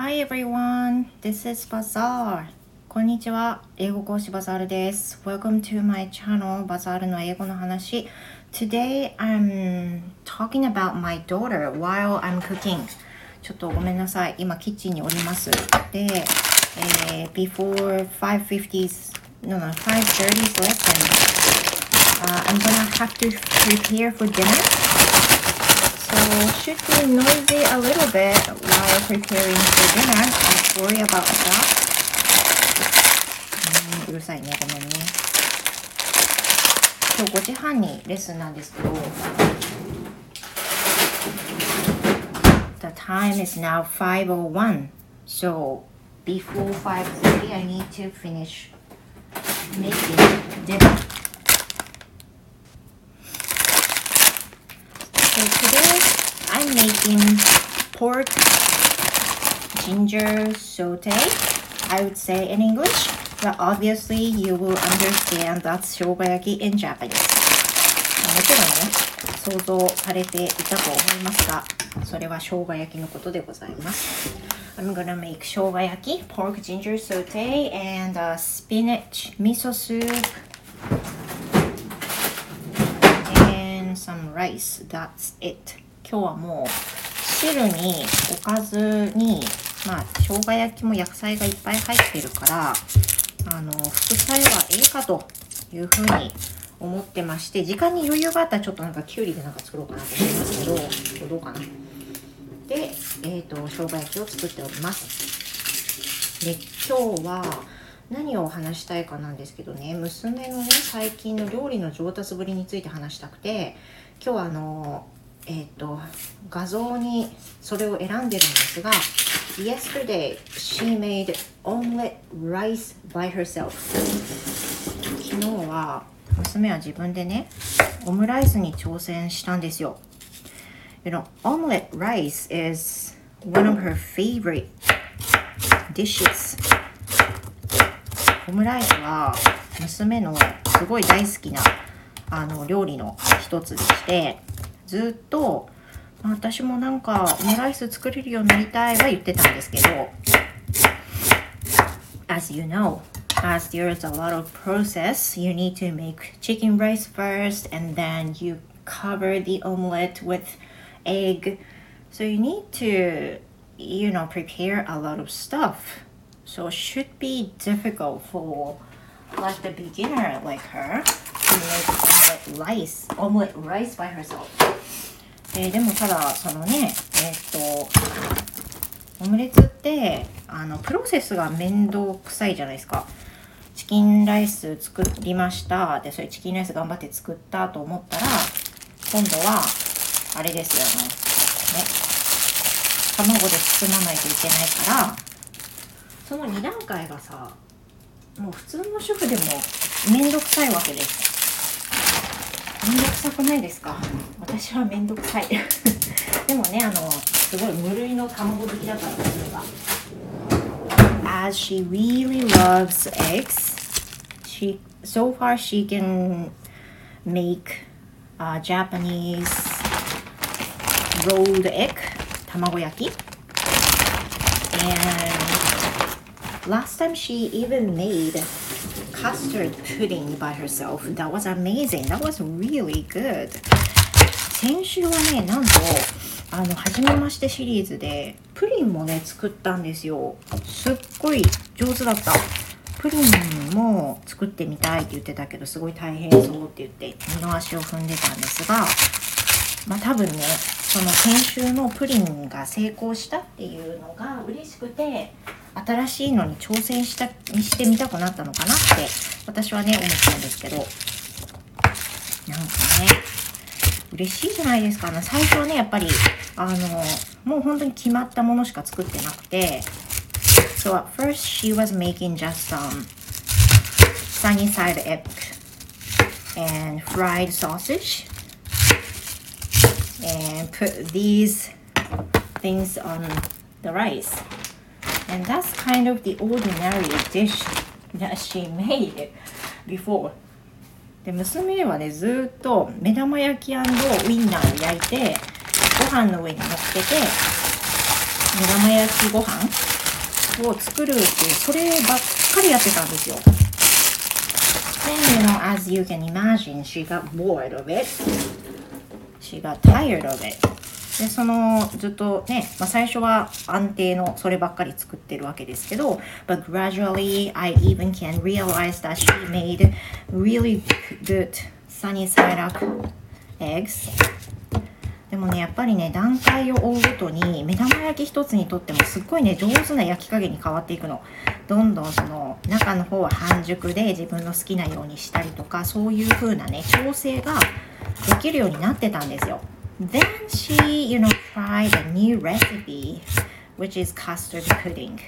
Hi everyone, this is Bazaar. こんにちは、英語講師バザールです。Welcome to my channel, バザールの英語の話。Today I'm talking about my daughter while I'm cooking. ちょっとごめんなさい、今キッチンにおります。で、えー before 550's, no no, 530's lesson, uh, I'm gonna have to prepare for dinner. So should be noisy a little bit while preparing for dinner. Don't worry about that. うんうるさいね、ごめんね。今日5時半にレッスンなんですけど、The time is now 5:01. So before 5:30 I need to finish making dinner. So today I'm making pork ginger saute. I would say in English, but obviously you will understand that's 生姜焼き in Japanese. もちろんね、想像されていたと思いますが、それは生姜焼きのことでございます。I'm gonna make 生姜焼き pork ginger saute and、uh, spinach miso soup and some rice. That's it. 今日はもう汁におかずにまあ生姜焼きも野菜がいっぱい入ってるからあの副菜はええかというふうに思ってまして時間に余裕があったらちょっとなんかきゅうりでなんか作ろうかなと思いますけどどうかなでえっ、ー、と生姜焼きを作っておりますで今日は何を話したいかなんですけどね娘のね最近の料理の上達ぶりについて話したくて今日はあのえっ、と画像にそれを選んでるんですが Yesterday she made omelet rice by herself. 昨日は娘は自分でねオムライスに挑戦したんですよ。You know, omelet rice is one of her favorite dishes. オムライスは娘のすごい大好きなあの料理の一つでしてずっとまあ私もなんかオムライス作れるようになりたいは言ってたんですけど As you know, as there is a lot of process, you need to make chicken rice first and then you cover the omelette with egg. So you need to, you know, prepare a lot of stuff. So it should be difficult for like the beginner like her to make omelette rice, omelet rice by herself. えーでもただそのねえーっとオムレツってあのプロセスが面倒くさいじゃないですかチキンライス作りましたでそれチキンライス頑張って作ったと思ったら今度はあれですよあのね卵で包まないといけないからその2段階がさもう普通の主婦でも面倒くさいわけです。めんどくさくないですか？私はめんどくさい。でもねあのすごい無類の卵好きだからそれが As she really loves eggs she so far she can make uh, Japanese rolled egg 卵焼き and last time she even made custard pudding by herself. That was amazing. That was really good. 先週はね、なんと、あの、初めましてシリーズで、プリンもね、作ったんですよ。すっごい上手だった。プリンも作ってみたいって言ってたけど、すごい大変そうって言って、二の足を踏んでたんですが、まあ多分ね、その先週のプリンが成功したっていうのが嬉しくて、新しいのに挑戦したにしてみたくなったのかなって私はね思ったんですけどなんかね嬉しいじゃないですかね最初はねやっぱりあのもう本当に決まったものしか作ってなくて So at first she was making just some sunny side egg and fried sausage and put these things on the rice And that's kind of the ordinary dish that she made before. で娘はねずっと目玉焼きウインナーを焼いてご飯の上に乗っけて目玉焼きご飯を作るっていうそればっかりやってたんですよ Then, you know, as you can imagine, she got bored of it. She got tired of it. でそのずっとね、まあ、最初は安定のそればっかり作ってるわけですけど But gradually I even can realize that she made really good sunny side up eggs. でもねやっぱりね段階を追うごとに目玉焼き一つにとってもすっごいね上手な焼き加減に変わっていくの。どんどんその中の方は半熟で自分の好きなようにしたりとかそういう風なね調整ができるようになってたんですよ。Then she, you know, tried a new recipe which is custard pudding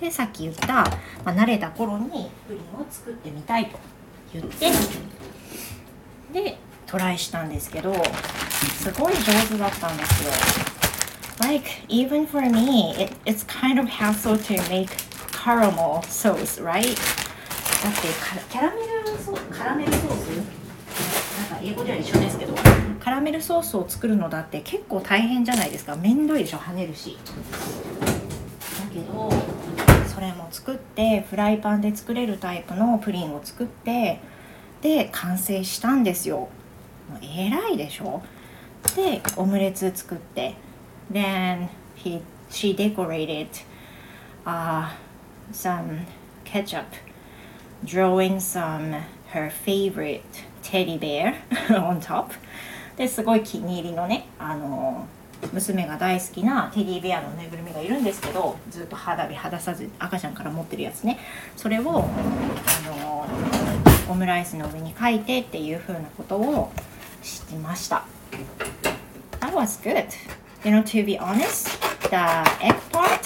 でさっき言った、まあ、慣れた頃にプリンを作ってみたいと言ってでトライしたんですけどすごい上手だったんですよ Like even for me it, it's kind of hassle to make caramel sauce right だってキャラメルソースカラメルソースなんか英語では一緒ですけどカラメルソースを作るのだって結構大変じゃないですか。めんどいでしょ跳ねるし。だけどそれも作ってフライパンで作れるタイプのプリンを作ってで完成したんですよ。もう偉いでしょ。でオムレツ作って。Then he she decorated uh, some ketchup. Drawing some her favorite teddy bear on top. ですごい気に入りのねあの娘が大好きなテディベアのぬいぐるみがいるんですけどずっと肌身離さず赤ちゃんから持ってるやつね。それをあのオムライスの上に書いてっていう風なことをしてました。That was good. You know to be honest the egg part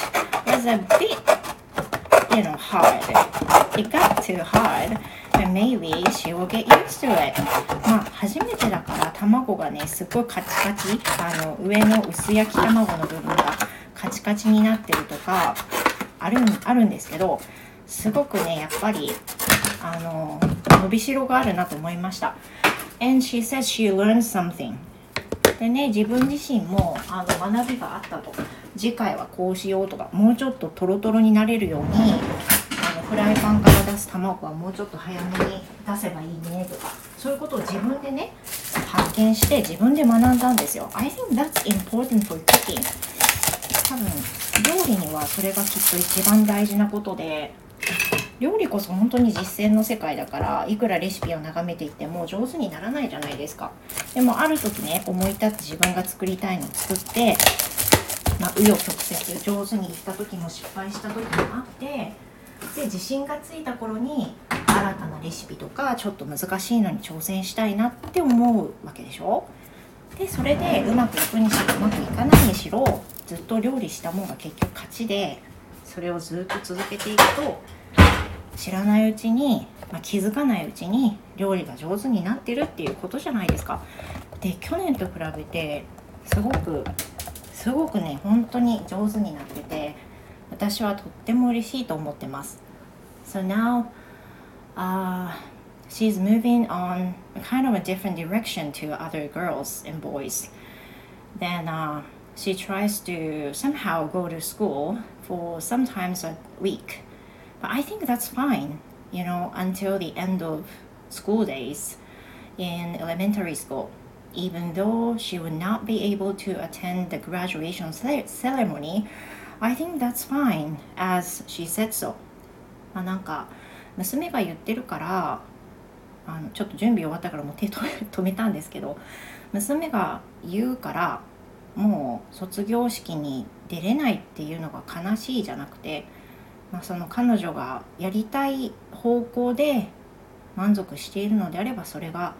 was a bit you know hard. It got too hard. But maybe she will get used to it. まあ初めてだから卵がねすっごいカチカチ。あの上の薄焼き卵の部分がカチカチになってるとかあるあるんですけどすごくねやっぱりあの伸びしろがあるなと思いました。And she said she learned something. でね自分自身もあの学びがあったと。次回はこうしようとかもうちょっとトロトロになれるようにフライパンから出す卵はもうちょっと早めに出せばいいねとかそういうことを自分でね発見して自分で学んだんですよ。I think that's important for cooking. 多分料理にはそれがきっと一番大事なことで料理こそ本当に実践の世界だからいくらレシピを眺めていっても上手にならないじゃないですか。でもある時ね思い立って自分が作りたいのを作ってまあ、紆余曲折上手にいった時も失敗した時もあってで自信がついた頃に新たなレシピとかちょっと難しいのに挑戦したいなって思うわけでしょ？でそれでうまくいくにしろうまくいかないにしろずっと料理したもんが結局勝ちでそれをずっと続けていくと知らないうちに、まあ、気づかないうちに料理が上手になってるっていうことじゃないですか。で去年と比べてすごくすごくね本当に上手になってて私はとっても嬉しいと思ってます。So now、uh, she's moving on kind of a different direction to other girls and boys. Then uh, she tries to somehow go to school for sometimes a week. But I think that's fine, you know, until the end of school days in elementary school. Even though she would not be able to attend the graduation ceremony, I think that's fine, as she said so. まあなんか娘が言ってるからあのちょっと準備終わったからもう手止めたんですけど娘が言うからもう卒業式に出れないっていうのが悲しいじゃなくて、まあ、その彼女がやりたい方向で満足しているのであればそれが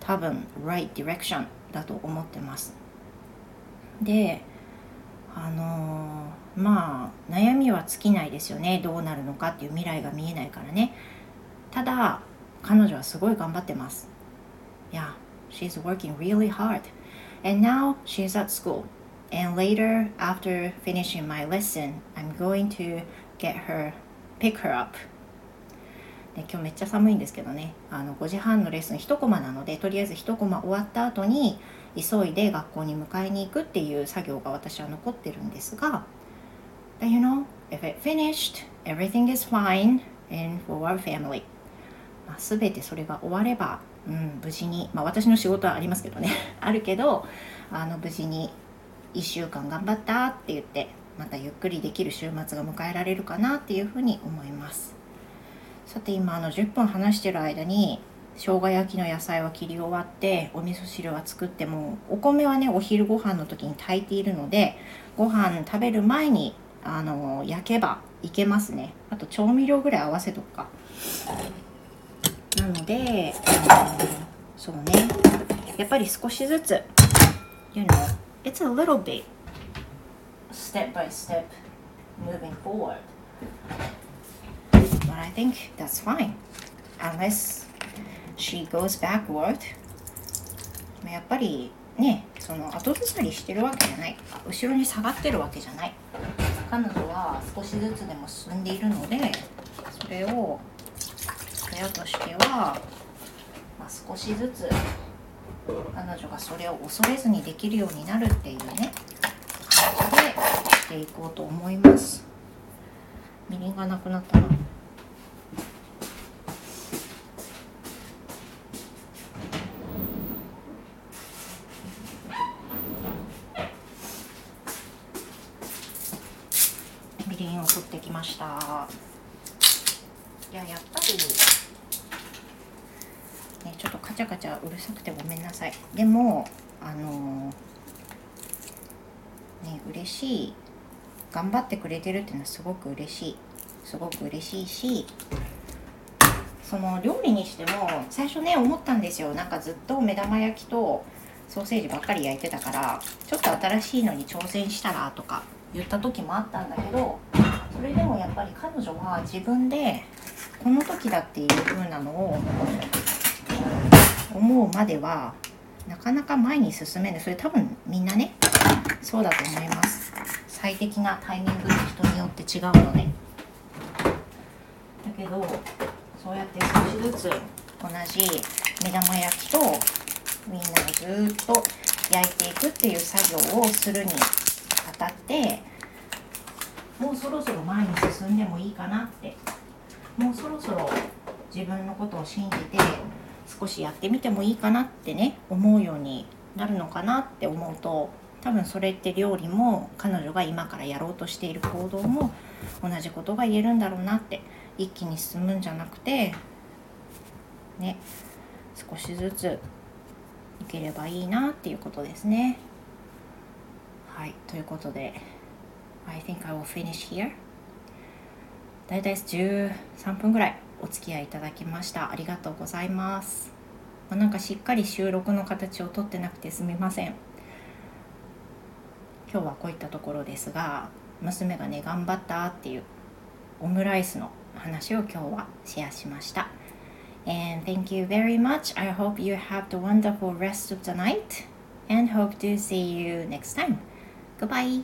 多分 right direction だと思ってますであのー、まあ悩みは尽きないですよねどうなるのかっていう未来が見えないからねただ彼女はすごい頑張ってます Yeah, she's working really hard and now she's at school and later after finishing my lesson I'm going to get her pick her up で今日めっちゃ寒いんですけどねあの5時半のレッスン1コマなのでとりあえず1コマ終わった後に急いで学校に迎えに行くっていう作業が私は残ってるんですが But you know, if it finished, everything is fine and for our family. まあ、全てそれが終われば、うん、無事に、まあ、私の仕事はありますけどね あるけどあの無事に1週間頑張ったって言ってまたゆっくりできる週末が迎えられるかなっていうふうに思いますさて今あの10分話してる間に生姜焼きの野菜は切り終わってお味噌汁は作ってもお米はねお昼ご飯の時に炊いているのでご飯食べる前にあの焼けばいけますね。あと調味料ぐらい合わせとくか。なので、そうね。やっぱり少しずつ you know it's a little bit step by step moving forward. But I think that's fine. Unless she goes backward. やっぱりねその後ずさりしてるわけじゃない。後ろに下がってるわけじゃない。彼女は少しずつでも進んでいるのでそれを親としては、まあ、少しずつ彼女がそれを恐れずにできるようになるっていうね感じでしていこうと思います。みりんがなくなったなみりんを取ってきました。いややっぱりね。ちょっとカチャカチャうるさくてごめんなさい。でもあのね嬉しい。頑張ってくれてるっていうのはすごく嬉しい。すごく嬉しいしその料理にしても最初ね思ったんですよ。なんかずっと目玉焼きとソーセージばっかり焼いてたからちょっと新しいのに挑戦したらとか言った時もあったんだけどそれでもやっぱり彼女は自分でこの時だっていう風なのを思うまではなかなか前に進めない。それ多分みんなねそうだと思います。最適なタイミングって人によって違うのでだけどそうやって少しずつ同じ目玉焼きとみんなをずっと焼いていくっていう作業をするにあたってもうそろそろ前に進んでもいいかなってもうそろそろ自分のことを信じて少しやってみてもいいかなってね思うようになるのかなって思うと多分それって料理も彼女が今からやろうとしている行動も同じことが言えるんだろうなって一気に進むんじゃなくてね少しずついければいいなっていうことですね。はいということで I think I will finish here だいたい13分ぐらいお付き合いいただきましたありがとうございますまあ、なんかしっかり収録の形をとってなくてすみません今日はこういったところですが娘がね頑張ったっていうオムライスの話を今日はシェアしました And thank you very much. I hope you have the wonderful rest of the night and hope to see you next time. Goodbye.